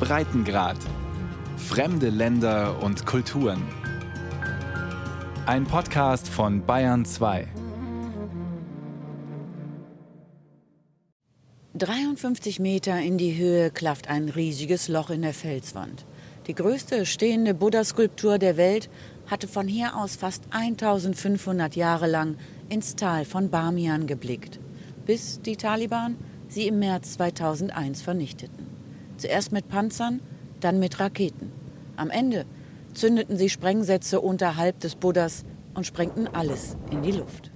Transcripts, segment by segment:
Breitengrad. Fremde Länder und Kulturen. Ein Podcast von Bayern 2. 53 Meter in die Höhe klafft ein riesiges Loch in der Felswand. Die größte stehende Buddha-Skulptur der Welt hatte von hier aus fast 1500 Jahre lang ins Tal von Bamian geblickt, bis die Taliban sie im März 2001 vernichteten. Zuerst mit Panzern, dann mit Raketen. Am Ende zündeten sie Sprengsätze unterhalb des Buddhas und sprengten alles in die Luft.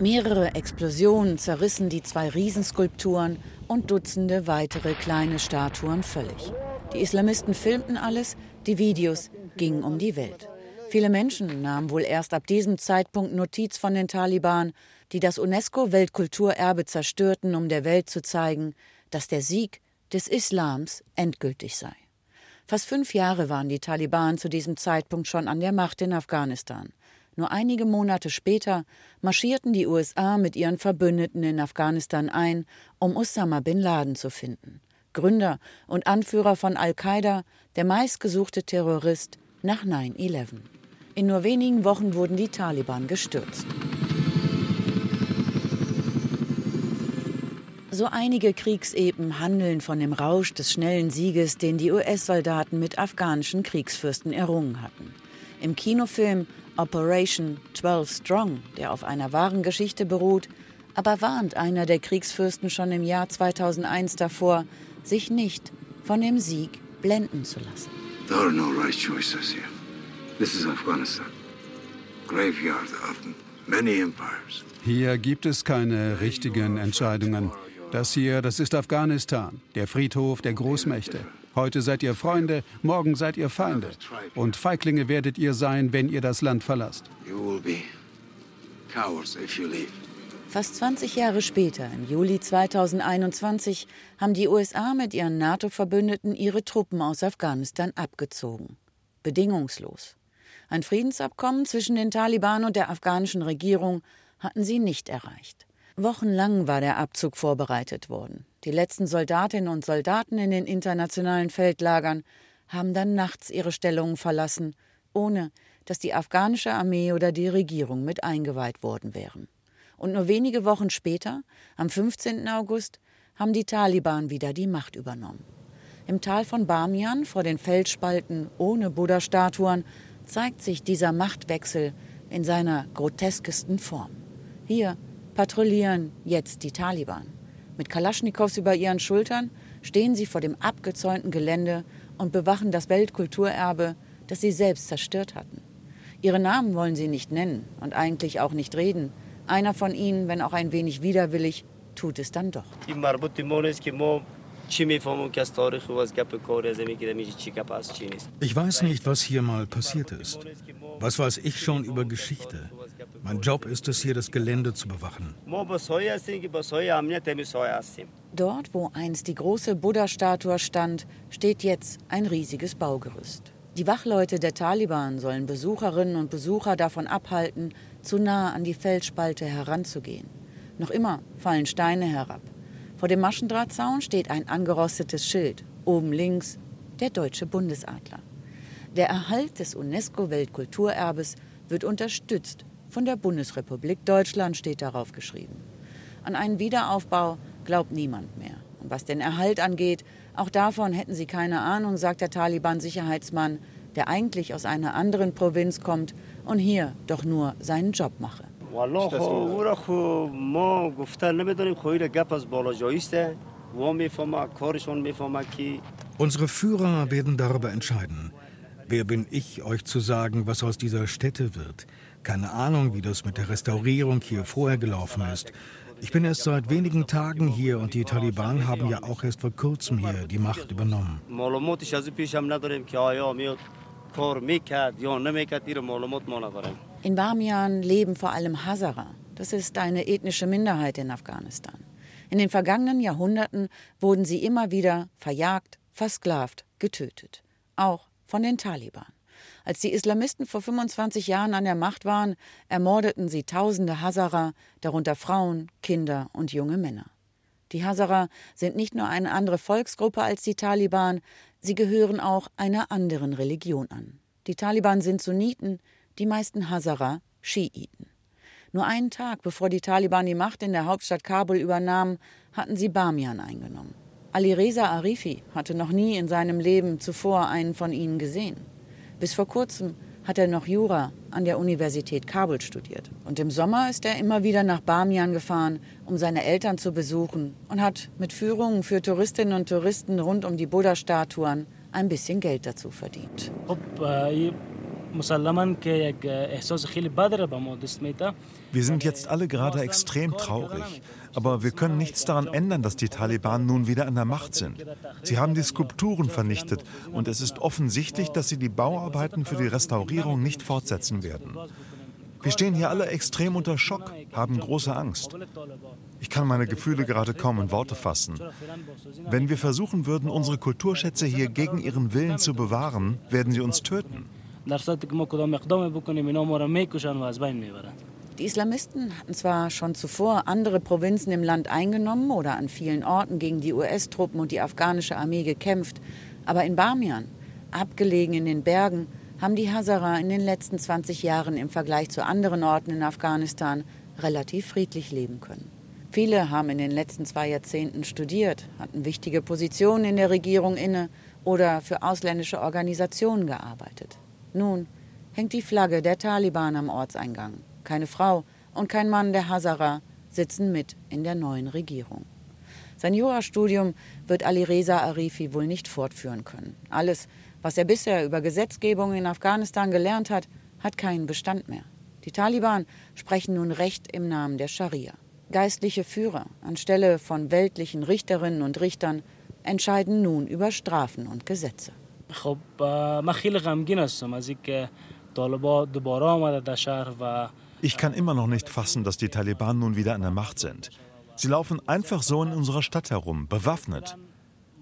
Mehrere Explosionen zerrissen die zwei Riesenskulpturen und Dutzende weitere kleine Statuen völlig. Die Islamisten filmten alles, die Videos gingen um die Welt. Viele Menschen nahmen wohl erst ab diesem Zeitpunkt Notiz von den Taliban, die das UNESCO-Weltkulturerbe zerstörten, um der Welt zu zeigen, dass der Sieg des Islams endgültig sei. Fast fünf Jahre waren die Taliban zu diesem Zeitpunkt schon an der Macht in Afghanistan. Nur einige Monate später marschierten die USA mit ihren Verbündeten in Afghanistan ein, um Osama bin Laden zu finden. Gründer und Anführer von Al-Qaida, der meistgesuchte Terrorist nach 9-11. In nur wenigen Wochen wurden die Taliban gestürzt. So einige Kriegsepen handeln von dem Rausch des schnellen Sieges, den die US-Soldaten mit afghanischen Kriegsfürsten errungen hatten. Im Kinofilm Operation 12 Strong, der auf einer wahren Geschichte beruht, aber warnt einer der Kriegsfürsten schon im Jahr 2001 davor, sich nicht von dem Sieg blenden zu lassen. There are no right choices here. This is Afghanistan. Graveyard of many empires. Hier gibt es keine richtigen Entscheidungen. Das hier, das ist Afghanistan, der Friedhof der Großmächte. Heute seid ihr Freunde, morgen seid ihr Feinde. Und Feiglinge werdet ihr sein, wenn ihr das Land verlasst. Fast 20 Jahre später, im Juli 2021, haben die USA mit ihren NATO-Verbündeten ihre Truppen aus Afghanistan abgezogen. Bedingungslos. Ein Friedensabkommen zwischen den Taliban und der afghanischen Regierung hatten sie nicht erreicht. Wochenlang war der Abzug vorbereitet worden. Die letzten Soldatinnen und Soldaten in den internationalen Feldlagern haben dann nachts ihre Stellungen verlassen, ohne dass die afghanische Armee oder die Regierung mit eingeweiht worden wären. Und nur wenige Wochen später, am 15. August, haben die Taliban wieder die Macht übernommen. Im Tal von Bamian, vor den Felsspalten ohne Buddha-Statuen, zeigt sich dieser Machtwechsel in seiner groteskesten Form. Hier patrouillieren jetzt die Taliban. Mit Kalaschnikows über ihren Schultern stehen sie vor dem abgezäunten Gelände und bewachen das Weltkulturerbe, das sie selbst zerstört hatten. Ihre Namen wollen sie nicht nennen und eigentlich auch nicht reden. Einer von ihnen, wenn auch ein wenig widerwillig, tut es dann doch. Ich weiß nicht, was hier mal passiert ist. Was weiß ich schon über Geschichte? Mein Job ist es, hier das Gelände zu bewachen. Dort, wo einst die große Buddha-Statue stand, steht jetzt ein riesiges Baugerüst. Die Wachleute der Taliban sollen Besucherinnen und Besucher davon abhalten, zu nah an die Felsspalte heranzugehen. Noch immer fallen Steine herab. Vor dem Maschendrahtzaun steht ein angerostetes Schild. Oben links der deutsche Bundesadler. Der Erhalt des UNESCO-Weltkulturerbes wird unterstützt. Von der Bundesrepublik Deutschland steht darauf geschrieben. An einen Wiederaufbau glaubt niemand mehr. Und was den Erhalt angeht, auch davon hätten sie keine Ahnung, sagt der Taliban-Sicherheitsmann, der eigentlich aus einer anderen Provinz kommt und hier doch nur seinen Job mache. والا خب او را خب ما گفتن نمیدونیم خب گپ از بالا جاییسته و میفهمه کارشون میفهمه که Unsere Führer werden darüber entscheiden. Wer bin ich, euch zu sagen, was aus dieser Stätte wird? Keine Ahnung, wie das mit der Restaurierung hier vorher gelaufen ist. Ich bin erst seit wenigen Tagen hier und die Taliban haben ja auch erst vor kurzem hier die Macht übernommen. In Bamian leben vor allem Hazara. Das ist eine ethnische Minderheit in Afghanistan. In den vergangenen Jahrhunderten wurden sie immer wieder verjagt, versklavt, getötet. Auch von den Taliban. Als die Islamisten vor 25 Jahren an der Macht waren, ermordeten sie tausende Hazara, darunter Frauen, Kinder und junge Männer. Die Hazara sind nicht nur eine andere Volksgruppe als die Taliban, sie gehören auch einer anderen Religion an. Die Taliban sind Sunniten, die meisten Hazara Schiiten. Nur einen Tag bevor die Taliban die Macht in der Hauptstadt Kabul übernahmen, hatten sie Bamian eingenommen. Ali Reza Arifi hatte noch nie in seinem Leben zuvor einen von ihnen gesehen. Bis vor kurzem hat er noch Jura an der Universität Kabul studiert. Und im Sommer ist er immer wieder nach Bamian gefahren, um seine Eltern zu besuchen und hat mit Führungen für Touristinnen und Touristen rund um die Buddha-Statuen ein bisschen Geld dazu verdient. Wir sind jetzt alle gerade extrem traurig. Aber wir können nichts daran ändern, dass die Taliban nun wieder an der Macht sind. Sie haben die Skulpturen vernichtet und es ist offensichtlich, dass sie die Bauarbeiten für die Restaurierung nicht fortsetzen werden. Wir stehen hier alle extrem unter Schock, haben große Angst. Ich kann meine Gefühle gerade kaum in Worte fassen. Wenn wir versuchen würden, unsere Kulturschätze hier gegen ihren Willen zu bewahren, werden sie uns töten. Die Islamisten hatten zwar schon zuvor andere Provinzen im Land eingenommen oder an vielen Orten gegen die US-Truppen und die afghanische Armee gekämpft, aber in Bamian, abgelegen in den Bergen, haben die Hazara in den letzten 20 Jahren im Vergleich zu anderen Orten in Afghanistan relativ friedlich leben können. Viele haben in den letzten zwei Jahrzehnten studiert, hatten wichtige Positionen in der Regierung inne oder für ausländische Organisationen gearbeitet. Nun hängt die Flagge der Taliban am Ortseingang. Keine Frau und kein Mann der Hazara sitzen mit in der neuen Regierung. Sein Jurastudium wird Ali Reza Arifi wohl nicht fortführen können. Alles, was er bisher über Gesetzgebung in Afghanistan gelernt hat, hat keinen Bestand mehr. Die Taliban sprechen nun Recht im Namen der Scharia. Geistliche Führer anstelle von weltlichen Richterinnen und Richtern entscheiden nun über Strafen und Gesetze. Ich kann immer noch nicht fassen, dass die Taliban nun wieder an der Macht sind. Sie laufen einfach so in unserer Stadt herum, bewaffnet.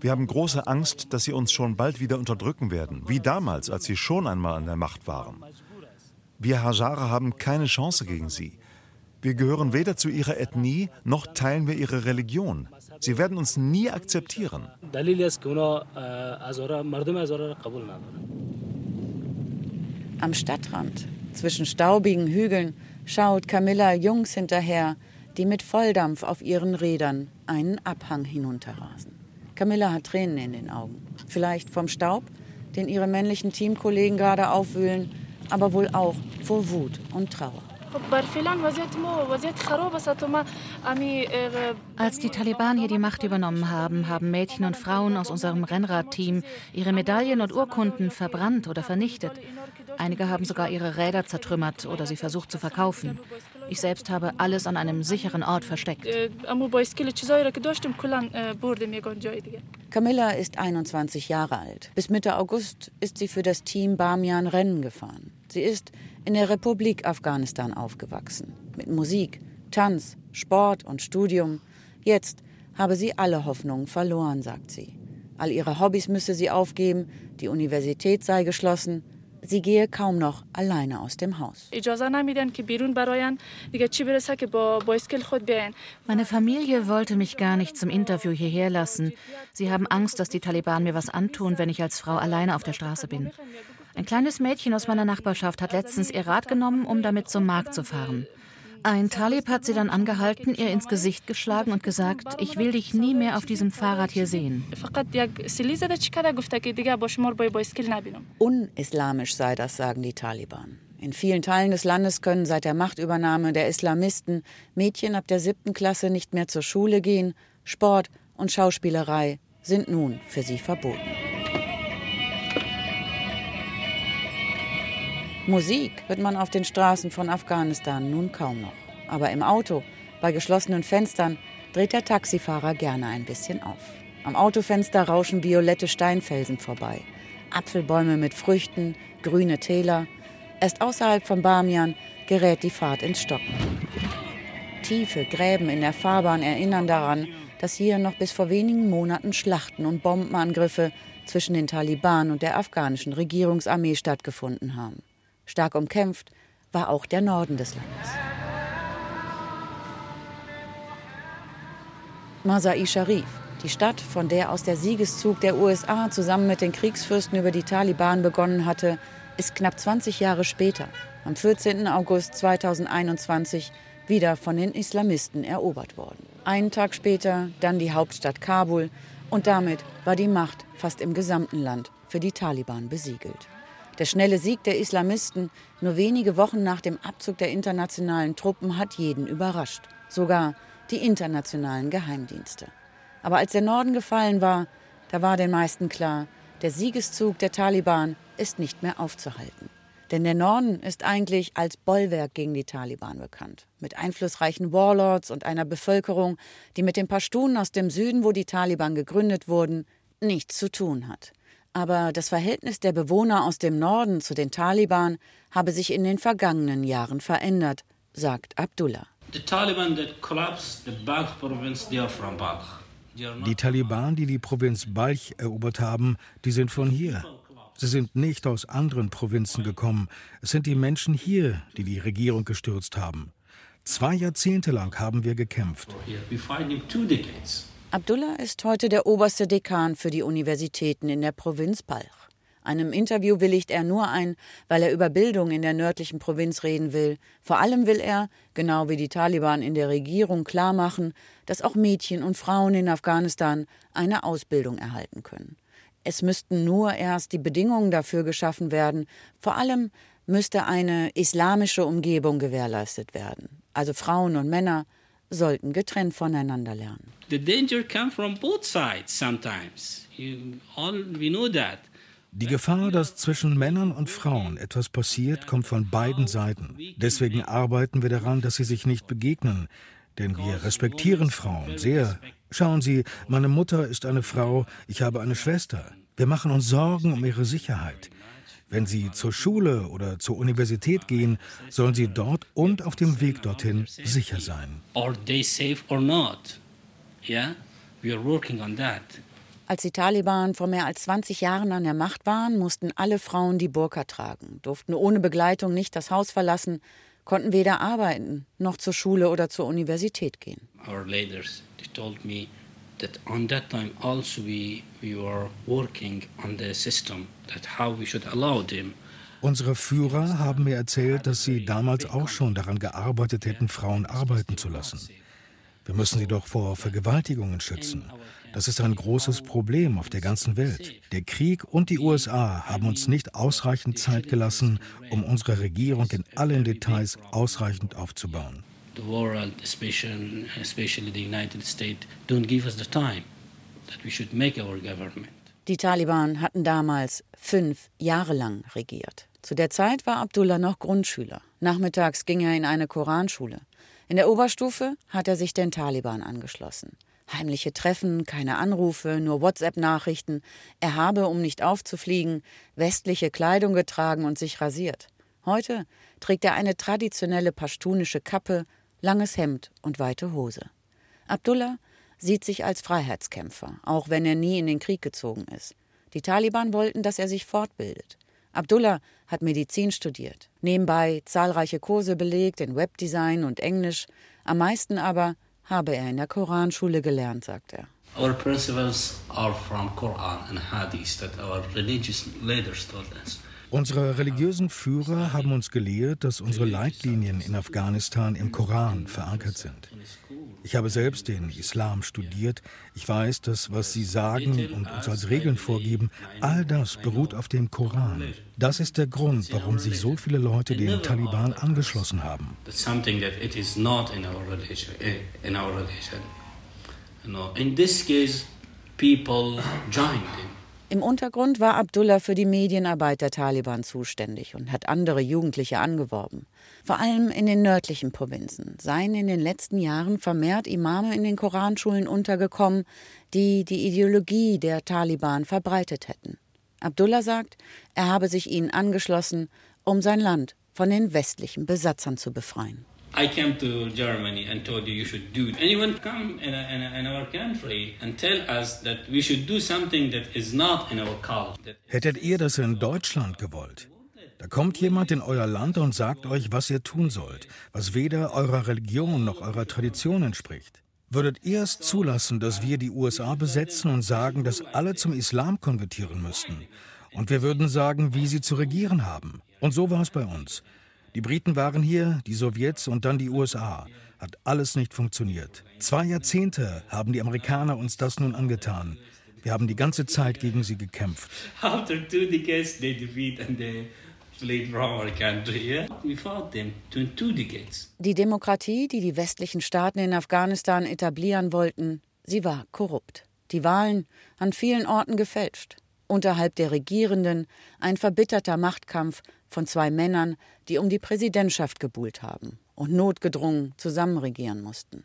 Wir haben große Angst, dass sie uns schon bald wieder unterdrücken werden, wie damals, als sie schon einmal an der Macht waren. Wir Hazara haben keine Chance gegen sie. Wir gehören weder zu ihrer Ethnie, noch teilen wir ihre Religion. Sie werden uns nie akzeptieren. Am Stadtrand, zwischen staubigen Hügeln, schaut Camilla Jungs hinterher, die mit Volldampf auf ihren Rädern einen Abhang hinunterrasen. Camilla hat Tränen in den Augen. Vielleicht vom Staub, den ihre männlichen Teamkollegen gerade aufwühlen, aber wohl auch vor Wut und Trauer. Als die Taliban hier die Macht übernommen haben, haben Mädchen und Frauen aus unserem Rennradteam ihre Medaillen und Urkunden verbrannt oder vernichtet. Einige haben sogar ihre Räder zertrümmert oder sie versucht zu verkaufen. Ich selbst habe alles an einem sicheren Ort versteckt. Camilla ist 21 Jahre alt. Bis Mitte August ist sie für das Team Bamian Rennen gefahren. Sie ist in der Republik Afghanistan aufgewachsen. Mit Musik, Tanz, Sport und Studium. Jetzt habe sie alle Hoffnungen verloren, sagt sie. All ihre Hobbys müsse sie aufgeben, die Universität sei geschlossen, Sie gehe kaum noch alleine aus dem Haus. Meine Familie wollte mich gar nicht zum Interview hierher lassen. Sie haben Angst, dass die Taliban mir was antun, wenn ich als Frau alleine auf der Straße bin. Ein kleines Mädchen aus meiner Nachbarschaft hat letztens ihr Rad genommen, um damit zum Markt zu fahren. Ein Talib hat sie dann angehalten, ihr ins Gesicht geschlagen und gesagt, ich will dich nie mehr auf diesem Fahrrad hier sehen. Unislamisch sei das, sagen die Taliban. In vielen Teilen des Landes können seit der Machtübernahme der Islamisten Mädchen ab der siebten Klasse nicht mehr zur Schule gehen. Sport und Schauspielerei sind nun für sie verboten. Musik hört man auf den Straßen von Afghanistan nun kaum noch. Aber im Auto, bei geschlossenen Fenstern, dreht der Taxifahrer gerne ein bisschen auf. Am Autofenster rauschen violette Steinfelsen vorbei. Apfelbäume mit Früchten, grüne Täler. Erst außerhalb von Bamian gerät die Fahrt ins Stocken. Tiefe Gräben in der Fahrbahn erinnern daran, dass hier noch bis vor wenigen Monaten Schlachten und Bombenangriffe zwischen den Taliban und der afghanischen Regierungsarmee stattgefunden haben. Stark umkämpft war auch der Norden des Landes. Masai Sharif, die Stadt, von der aus der Siegeszug der USA zusammen mit den Kriegsfürsten über die Taliban begonnen hatte, ist knapp 20 Jahre später, am 14. August 2021, wieder von den Islamisten erobert worden. Einen Tag später dann die Hauptstadt Kabul und damit war die Macht fast im gesamten Land für die Taliban besiegelt. Der schnelle Sieg der Islamisten nur wenige Wochen nach dem Abzug der internationalen Truppen hat jeden überrascht, sogar die internationalen Geheimdienste. Aber als der Norden gefallen war, da war den meisten klar, der Siegeszug der Taliban ist nicht mehr aufzuhalten. Denn der Norden ist eigentlich als Bollwerk gegen die Taliban bekannt. Mit einflussreichen Warlords und einer Bevölkerung, die mit den Pashtunen aus dem Süden, wo die Taliban gegründet wurden, nichts zu tun hat. Aber das Verhältnis der Bewohner aus dem Norden zu den Taliban habe sich in den vergangenen Jahren verändert, sagt Abdullah. Die Taliban, die die Provinz Balch erobert haben, die sind von hier. Sie sind nicht aus anderen Provinzen gekommen. Es sind die Menschen hier, die die Regierung gestürzt haben. Zwei Jahrzehnte lang haben wir gekämpft. Abdullah ist heute der oberste Dekan für die Universitäten in der Provinz Balch. Einem Interview willigt er nur ein, weil er über Bildung in der nördlichen Provinz reden will. Vor allem will er, genau wie die Taliban in der Regierung, klarmachen, dass auch Mädchen und Frauen in Afghanistan eine Ausbildung erhalten können. Es müssten nur erst die Bedingungen dafür geschaffen werden. Vor allem müsste eine islamische Umgebung gewährleistet werden. Also Frauen und Männer sollten getrennt voneinander lernen. The danger come from both sides sometimes. You all, we know that. Die Gefahr, dass zwischen Männern und Frauen etwas passiert, kommt von beiden Seiten. Deswegen arbeiten wir daran, dass sie sich nicht begegnen. Denn wir respektieren Frauen sehr. Schauen Sie, meine Mutter ist eine Frau, ich habe eine Schwester. Wir machen uns Sorgen um ihre Sicherheit. Wenn sie zur Schule oder zur Universität gehen, sollen sie dort und auf dem Weg dorthin sicher sein. Als die Taliban vor mehr als 20 Jahren an der Macht waren, mussten alle Frauen die Burka tragen, durften ohne Begleitung nicht das Haus verlassen, konnten weder arbeiten noch zur Schule oder zur Universität gehen. Our leaders told me that on that time also we we were working on the system that how we should allow them Unsere Führer haben mir erzählt, dass sie damals auch schon daran gearbeitet hätten, Frauen arbeiten zu lassen. Wir müssen sie doch vor Vergewaltigungen schützen. Das ist ein großes Problem auf der ganzen Welt. Der Krieg und die USA haben uns nicht ausreichend Zeit gelassen, um unsere Regierung in allen Details ausreichend aufzubauen. The world, especially, especially the United States, don't give us the time that we should make our government. Die Taliban hatten damals fünf Jahre lang regiert. Zu der Zeit war Abdullah noch Grundschüler. Nachmittags ging er in eine Koranschule. In der Oberstufe hat er sich den Taliban angeschlossen. Heimliche Treffen, keine Anrufe, nur WhatsApp-Nachrichten. Er habe, um nicht aufzufliegen, westliche Kleidung getragen und sich rasiert. Heute trägt er eine traditionelle pashtunische Kappe, langes Hemd und weite Hose. Abdullah sieht sich als Freiheitskämpfer, auch wenn er nie in den Krieg gezogen ist. Die Taliban wollten, dass er sich fortbildet. Abdullah hat Medizin studiert, nebenbei zahlreiche Kurse belegt in Webdesign und Englisch, am meisten aber habe er in der Koranschule gelernt, sagt er. Our principles are from Quran and Hadith that our religious leaders told us. Unsere religiösen Führer haben uns gelehrt, dass unsere Leitlinien in Afghanistan im Koran verankert sind. Ich habe selbst den Islam studiert. Ich weiß, dass was sie sagen und uns als Regeln vorgeben, all das beruht auf dem Koran. Das ist der Grund, warum sich so viele Leute den Taliban angeschlossen haben. In this case, people joined him. Im Untergrund war Abdullah für die Medienarbeit der Taliban zuständig und hat andere Jugendliche angeworben. Vor allem in den nördlichen Provinzen seien in den letzten Jahren vermehrt Imame in den Koranschulen untergekommen, die die Ideologie der Taliban verbreitet hätten. Abdullah sagt, er habe sich ihnen angeschlossen, um sein Land von den westlichen Besatzern zu befreien. I came to Germany and told you you should do. Anyone come in, a, in, a, in our country and tell us that we should do something that is not in our culture. Hättet ihr das in Deutschland gewollt? Da kommt jemand in euer Land und sagt euch, was ihr tun sollt, was weder eurer Religion noch eurer Tradition entspricht. Würdet ihr es zulassen, dass wir die USA besetzen und sagen, dass alle zum Islam konvertieren müssten? Und wir würden sagen, wie sie zu regieren haben. Und so war es bei uns. Die Briten waren hier, die Sowjets und dann die USA. Hat alles nicht funktioniert. Zwei Jahrzehnte haben die Amerikaner uns das nun angetan. Wir haben die ganze Zeit gegen sie gekämpft. After two decades they defeat and they die Demokratie, die die westlichen Staaten in Afghanistan etablieren wollten, sie war korrupt. Die Wahlen an vielen Orten gefälscht. Unterhalb der Regierenden ein verbitterter Machtkampf von zwei Männern, die um die Präsidentschaft gebuhlt haben und notgedrungen zusammenregieren mussten.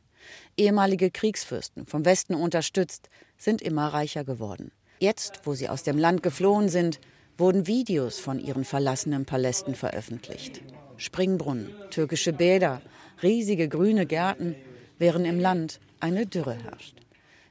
Ehemalige Kriegsfürsten, vom Westen unterstützt, sind immer reicher geworden. Jetzt, wo sie aus dem Land geflohen sind, wurden Videos von ihren verlassenen Palästen veröffentlicht. Springbrunnen, türkische Bäder, riesige grüne Gärten, während im Land eine Dürre herrscht.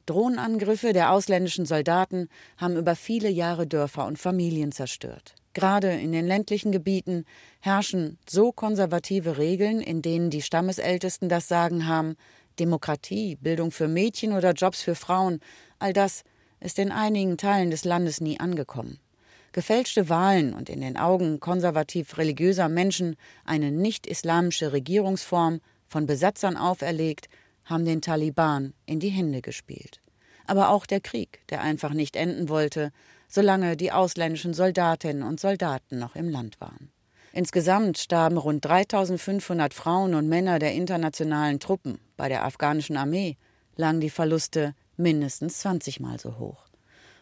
Drohnenangriffe der ausländischen Soldaten haben über viele Jahre Dörfer und Familien zerstört. Gerade in den ländlichen Gebieten herrschen so konservative Regeln, in denen die Stammesältesten das Sagen haben, Demokratie, Bildung für Mädchen oder Jobs für Frauen, all das ist in einigen Teilen des Landes nie angekommen. Gefälschte Wahlen und in den Augen konservativ religiöser Menschen eine nicht-islamische Regierungsform von Besatzern auferlegt, haben den Taliban in die Hände gespielt. Aber auch der Krieg, der einfach nicht enden wollte, solange die ausländischen Soldatinnen und Soldaten noch im Land waren. Insgesamt starben rund 3500 Frauen und Männer der internationalen Truppen. Bei der afghanischen Armee lagen die Verluste mindestens 20 Mal so hoch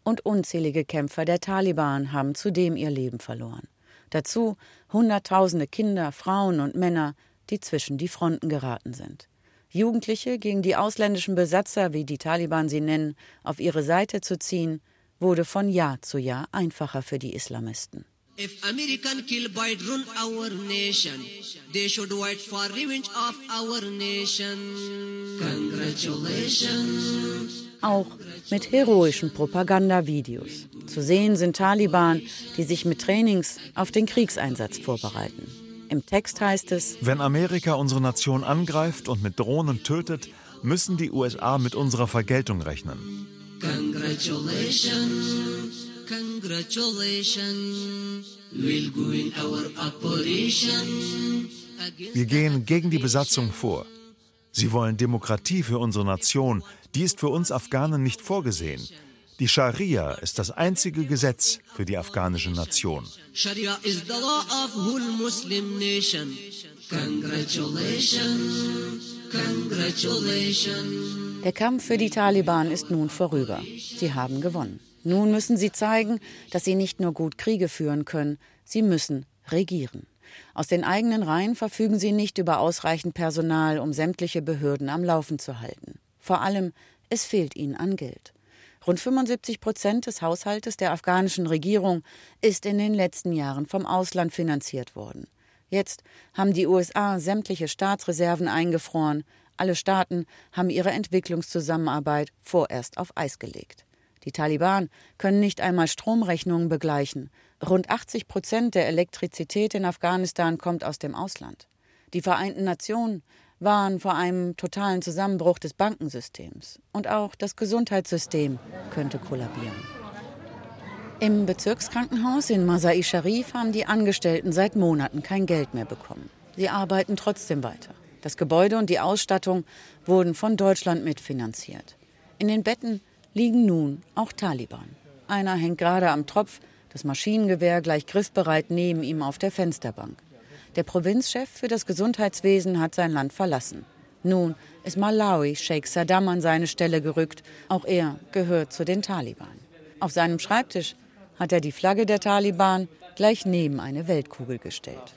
und unzählige Kämpfer der Taliban haben zudem ihr Leben verloren. Dazu Hunderttausende Kinder, Frauen und Männer, die zwischen die Fronten geraten sind. Jugendliche gegen die ausländischen Besatzer, wie die Taliban sie nennen, auf ihre Seite zu ziehen, wurde von Jahr zu Jahr einfacher für die Islamisten. If American kill run our nation, they should wait for revenge of our nation. Congratulations. Auch mit heroischen Propagandavideos. Zu sehen sind Taliban, die sich mit Trainings auf den Kriegseinsatz vorbereiten. Im Text heißt es, wenn Amerika unsere Nation angreift und mit Drohnen tötet, müssen die USA mit unserer Vergeltung rechnen. Congratulations. Wir gehen gegen die Besatzung vor. Sie wollen Demokratie für unsere Nation. Die ist für uns Afghanen nicht vorgesehen. Die Scharia ist das einzige Gesetz für die afghanische Nation. Sharia is the law of whole Muslim nation. Congratulations, congratulations. Der Kampf für die Taliban ist nun vorüber. Sie haben gewonnen. Nun müssen sie zeigen, dass sie nicht nur gut Kriege führen können, sie müssen regieren. Aus den eigenen Reihen verfügen sie nicht über ausreichend Personal, um sämtliche Behörden am Laufen zu halten. Vor allem, es fehlt ihnen an Geld. Rund 75 Prozent des Haushaltes der afghanischen Regierung ist in den letzten Jahren vom Ausland finanziert worden. Jetzt haben die USA sämtliche Staatsreserven eingefroren. Alle Staaten haben ihre Entwicklungszusammenarbeit vorerst auf Eis gelegt. Die Taliban können nicht einmal Stromrechnungen begleichen. Rund 80 Prozent der Elektrizität in Afghanistan kommt aus dem Ausland. Die Vereinten Nationen waren vor einem totalen Zusammenbruch des Bankensystems. Und auch das Gesundheitssystem könnte kollabieren. Im Bezirkskrankenhaus in Masai Sharif haben die Angestellten seit Monaten kein Geld mehr bekommen. Sie arbeiten trotzdem weiter. Das Gebäude und die Ausstattung wurden von Deutschland mitfinanziert. In den Betten liegen nun auch Taliban. Einer hängt gerade am Tropf, das Maschinengewehr gleich griffbereit neben ihm auf der Fensterbank. Der Provinzchef für das Gesundheitswesen hat sein Land verlassen. Nun ist Malawi Sheikh Saddam an seine Stelle gerückt. Auch er gehört zu den Taliban. Auf seinem Schreibtisch hat er die Flagge der Taliban gleich neben eine Weltkugel gestellt.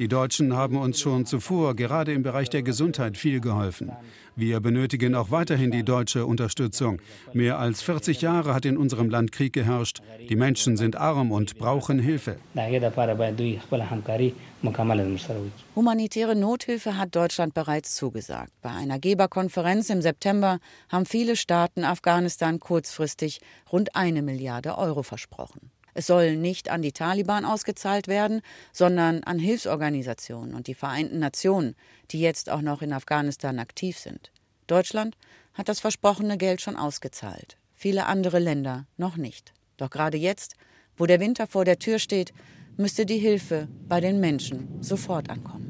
Die Deutschen haben uns schon zuvor, gerade im Bereich der Gesundheit, viel geholfen. Wir benötigen auch weiterhin die deutsche Unterstützung. Mehr als 40 Jahre hat in unserem Land Krieg geherrscht. Die Menschen sind arm und brauchen Hilfe. Humanitäre Nothilfe hat Deutschland bereits zugesagt. Bei einer Geberkonferenz im September haben viele Staaten Afghanistan kurzfristig rund eine Milliarde Euro versprochen. Es soll nicht an die Taliban ausgezahlt werden, sondern an Hilfsorganisationen und die Vereinten Nationen, die jetzt auch noch in Afghanistan aktiv sind. Deutschland hat das versprochene Geld schon ausgezahlt, viele andere Länder noch nicht. Doch gerade jetzt, wo der Winter vor der Tür steht, müsste die Hilfe bei den Menschen sofort ankommen.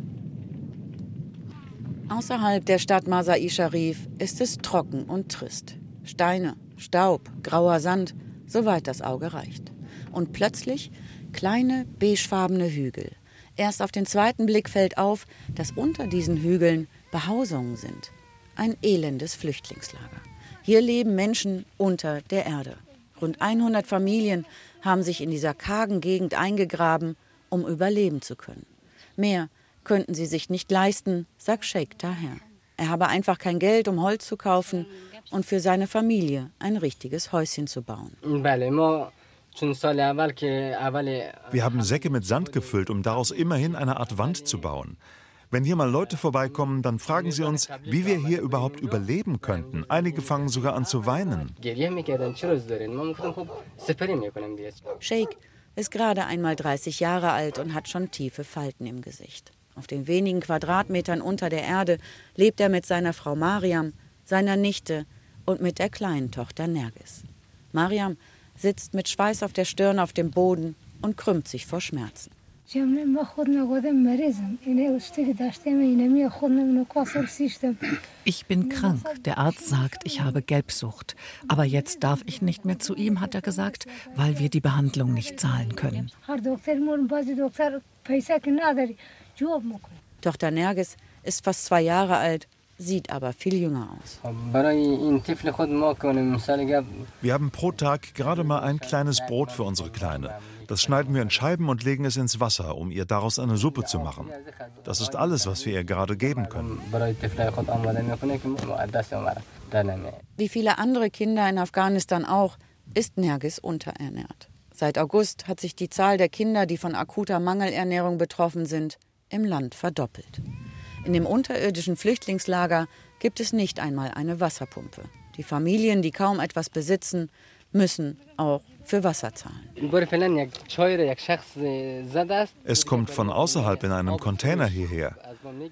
Außerhalb der Stadt Masai Sharif ist es trocken und trist. Steine, Staub, grauer Sand, soweit das Auge reicht und plötzlich kleine beigefarbene Hügel. Erst auf den zweiten Blick fällt auf, dass unter diesen Hügeln Behausungen sind. Ein elendes Flüchtlingslager. Hier leben Menschen unter der Erde. Rund 100 Familien haben sich in dieser kargen Gegend eingegraben, um überleben zu können. Mehr könnten sie sich nicht leisten, sagt Sheikh Taher. Er habe einfach kein Geld, um Holz zu kaufen und für seine Familie ein richtiges Häuschen zu bauen. Wir haben Säcke mit Sand gefüllt, um daraus immerhin eine Art Wand zu bauen. Wenn hier mal Leute vorbeikommen, dann fragen sie uns, wie wir hier überhaupt überleben könnten. Einige fangen sogar an zu weinen. Sheikh ist gerade einmal 30 Jahre alt und hat schon tiefe Falten im Gesicht. Auf den wenigen Quadratmetern unter der Erde lebt er mit seiner Frau Mariam, seiner Nichte und mit der kleinen Tochter Nergis. Mariam sitzt mit Schweiß auf der Stirn auf dem Boden und krümmt sich vor Schmerzen. Ich bin krank. Der Arzt sagt, ich habe Gelbsucht. Aber jetzt darf ich nicht mehr zu ihm, hat er gesagt, weil wir die Behandlung nicht zahlen können. Tochter Nergis ist fast zwei Jahre alt sieht aber viel jünger aus. Wir haben pro Tag gerade mal ein kleines Brot für unsere Kleine. Das schneiden wir in Scheiben und legen es ins Wasser, um ihr daraus eine Suppe zu machen. Das ist alles, was wir ihr gerade geben können. Wie viele andere Kinder in Afghanistan auch, ist Nergis unterernährt. Seit August hat sich die Zahl der Kinder, die von akuter Mangelernährung betroffen sind, im Land verdoppelt. In dem unterirdischen Flüchtlingslager gibt es nicht einmal eine Wasserpumpe. Die Familien, die kaum etwas besitzen, müssen auch für Wasser zahlen. Es kommt von außerhalb in einem Container hierher.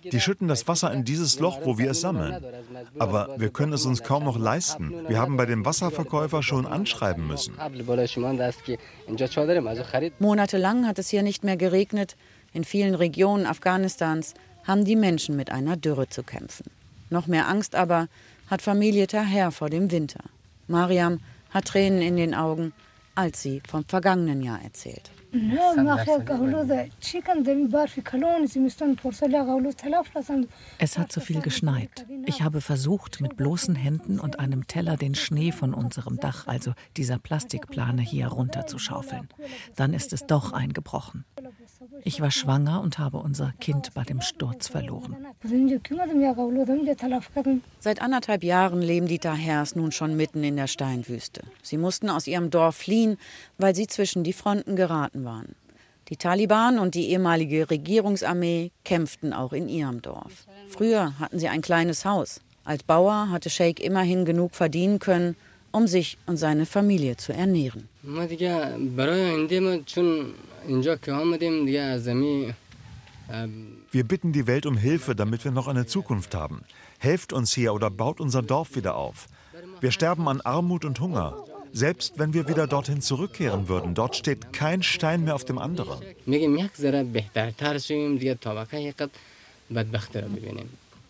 Die schütten das Wasser in dieses Loch, wo wir es sammeln. Aber wir können es uns kaum noch leisten. Wir haben bei dem Wasserverkäufer schon anschreiben müssen. Monatelang hat es hier nicht mehr geregnet. In vielen Regionen Afghanistans haben die Menschen mit einer Dürre zu kämpfen. Noch mehr Angst aber hat Familie Taher vor dem Winter. Mariam hat Tränen in den Augen, als sie vom vergangenen Jahr erzählt. Es hat zu viel geschneit. Ich habe versucht, mit bloßen Händen und einem Teller den Schnee von unserem Dach, also dieser Plastikplane hier runterzuschaufeln. Dann ist es doch eingebrochen. Ich war schwanger und habe unser Kind bei dem Sturz verloren. Seit anderthalb Jahren leben die Tahers nun schon mitten in der Steinwüste. Sie mussten aus ihrem Dorf fliehen, weil sie zwischen die Fronten geraten waren. Die Taliban und die ehemalige Regierungsarmee kämpften auch in ihrem Dorf. Früher hatten sie ein kleines Haus. Als Bauer hatte Sheikh immerhin genug verdienen können, um sich und seine Familie zu ernähren. Wir bitten die Welt um Hilfe, damit wir noch eine Zukunft haben. Helft uns hier oder baut unser Dorf wieder auf. Wir sterben an Armut und Hunger. Selbst wenn wir wieder dorthin zurückkehren würden, dort steht kein Stein mehr auf dem anderen.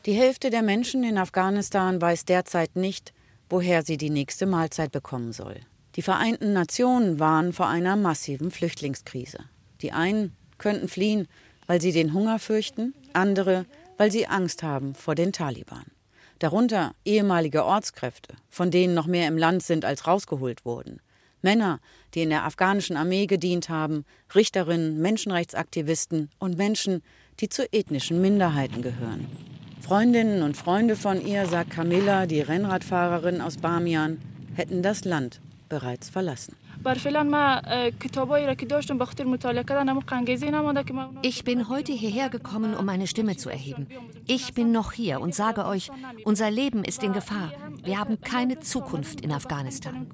Die Hälfte der Menschen in Afghanistan weiß derzeit nicht, woher sie die nächste Mahlzeit bekommen soll. Die Vereinten Nationen warnen vor einer massiven Flüchtlingskrise. Die einen könnten fliehen, weil sie den Hunger fürchten, andere, weil sie Angst haben vor den Taliban. Darunter ehemalige Ortskräfte, von denen noch mehr im Land sind, als rausgeholt wurden. Männer, die in der afghanischen Armee gedient haben, Richterinnen, Menschenrechtsaktivisten und Menschen, die zu ethnischen Minderheiten gehören. Freundinnen und Freunde von ihr, sagt Camilla, die Rennradfahrerin aus Bamian, hätten das Land bereits verlassen. Ich bin heute hierher gekommen, um meine Stimme zu erheben. Ich bin noch hier und sage euch, unser Leben ist in Gefahr. Wir haben keine Zukunft in Afghanistan.